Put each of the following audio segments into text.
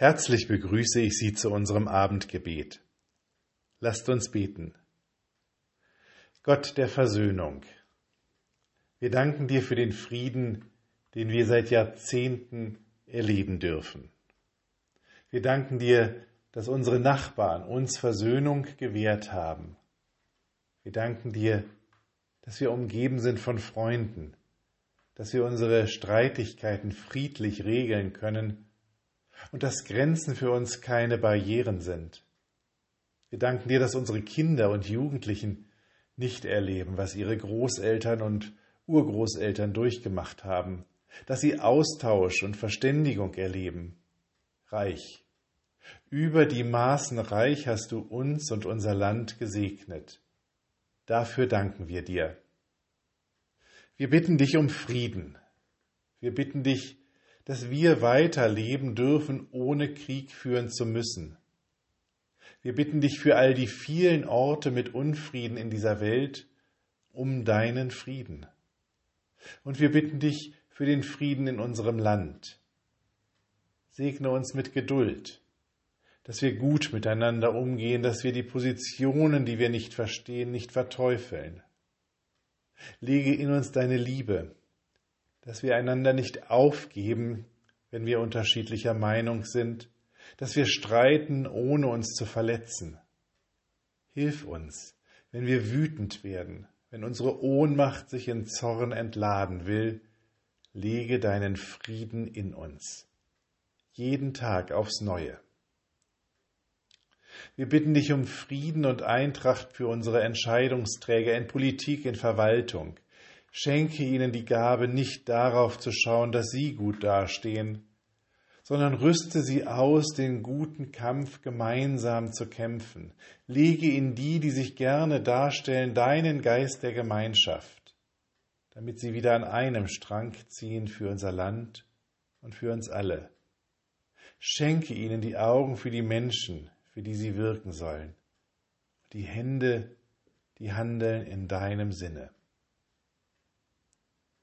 Herzlich begrüße ich Sie zu unserem Abendgebet. Lasst uns beten. Gott der Versöhnung, wir danken dir für den Frieden, den wir seit Jahrzehnten erleben dürfen. Wir danken dir, dass unsere Nachbarn uns Versöhnung gewährt haben. Wir danken dir, dass wir umgeben sind von Freunden, dass wir unsere Streitigkeiten friedlich regeln können und dass Grenzen für uns keine Barrieren sind. Wir danken dir, dass unsere Kinder und Jugendlichen nicht erleben, was ihre Großeltern und Urgroßeltern durchgemacht haben, dass sie Austausch und Verständigung erleben. Reich. Über die Maßen reich hast du uns und unser Land gesegnet. Dafür danken wir dir. Wir bitten dich um Frieden. Wir bitten dich dass wir weiterleben dürfen, ohne Krieg führen zu müssen. Wir bitten dich für all die vielen Orte mit Unfrieden in dieser Welt um deinen Frieden. Und wir bitten dich für den Frieden in unserem Land. Segne uns mit Geduld, dass wir gut miteinander umgehen, dass wir die Positionen, die wir nicht verstehen, nicht verteufeln. Lege in uns deine Liebe, dass wir einander nicht aufgeben, wenn wir unterschiedlicher Meinung sind, dass wir streiten, ohne uns zu verletzen. Hilf uns, wenn wir wütend werden, wenn unsere Ohnmacht sich in Zorn entladen will, lege deinen Frieden in uns, jeden Tag aufs neue. Wir bitten dich um Frieden und Eintracht für unsere Entscheidungsträger in Politik, in Verwaltung, Schenke ihnen die Gabe, nicht darauf zu schauen, dass sie gut dastehen, sondern rüste sie aus, den guten Kampf gemeinsam zu kämpfen. Lege in die, die sich gerne darstellen, deinen Geist der Gemeinschaft, damit sie wieder an einem Strang ziehen für unser Land und für uns alle. Schenke ihnen die Augen für die Menschen, für die sie wirken sollen, die Hände, die handeln in deinem Sinne.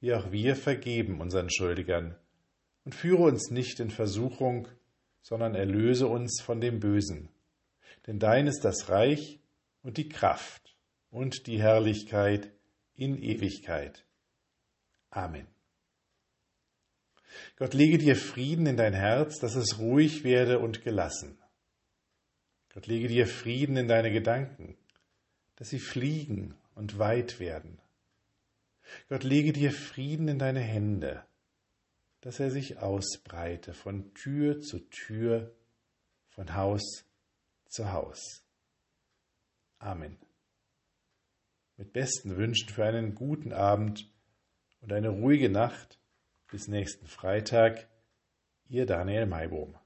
wie auch wir vergeben unseren Schuldigern. Und führe uns nicht in Versuchung, sondern erlöse uns von dem Bösen. Denn dein ist das Reich und die Kraft und die Herrlichkeit in Ewigkeit. Amen. Gott lege dir Frieden in dein Herz, dass es ruhig werde und gelassen. Gott lege dir Frieden in deine Gedanken, dass sie fliegen und weit werden. Gott lege dir Frieden in deine Hände, dass er sich ausbreite von Tür zu Tür, von Haus zu Haus. Amen. Mit besten Wünschen für einen guten Abend und eine ruhige Nacht bis nächsten Freitag, Ihr Daniel Maibohm.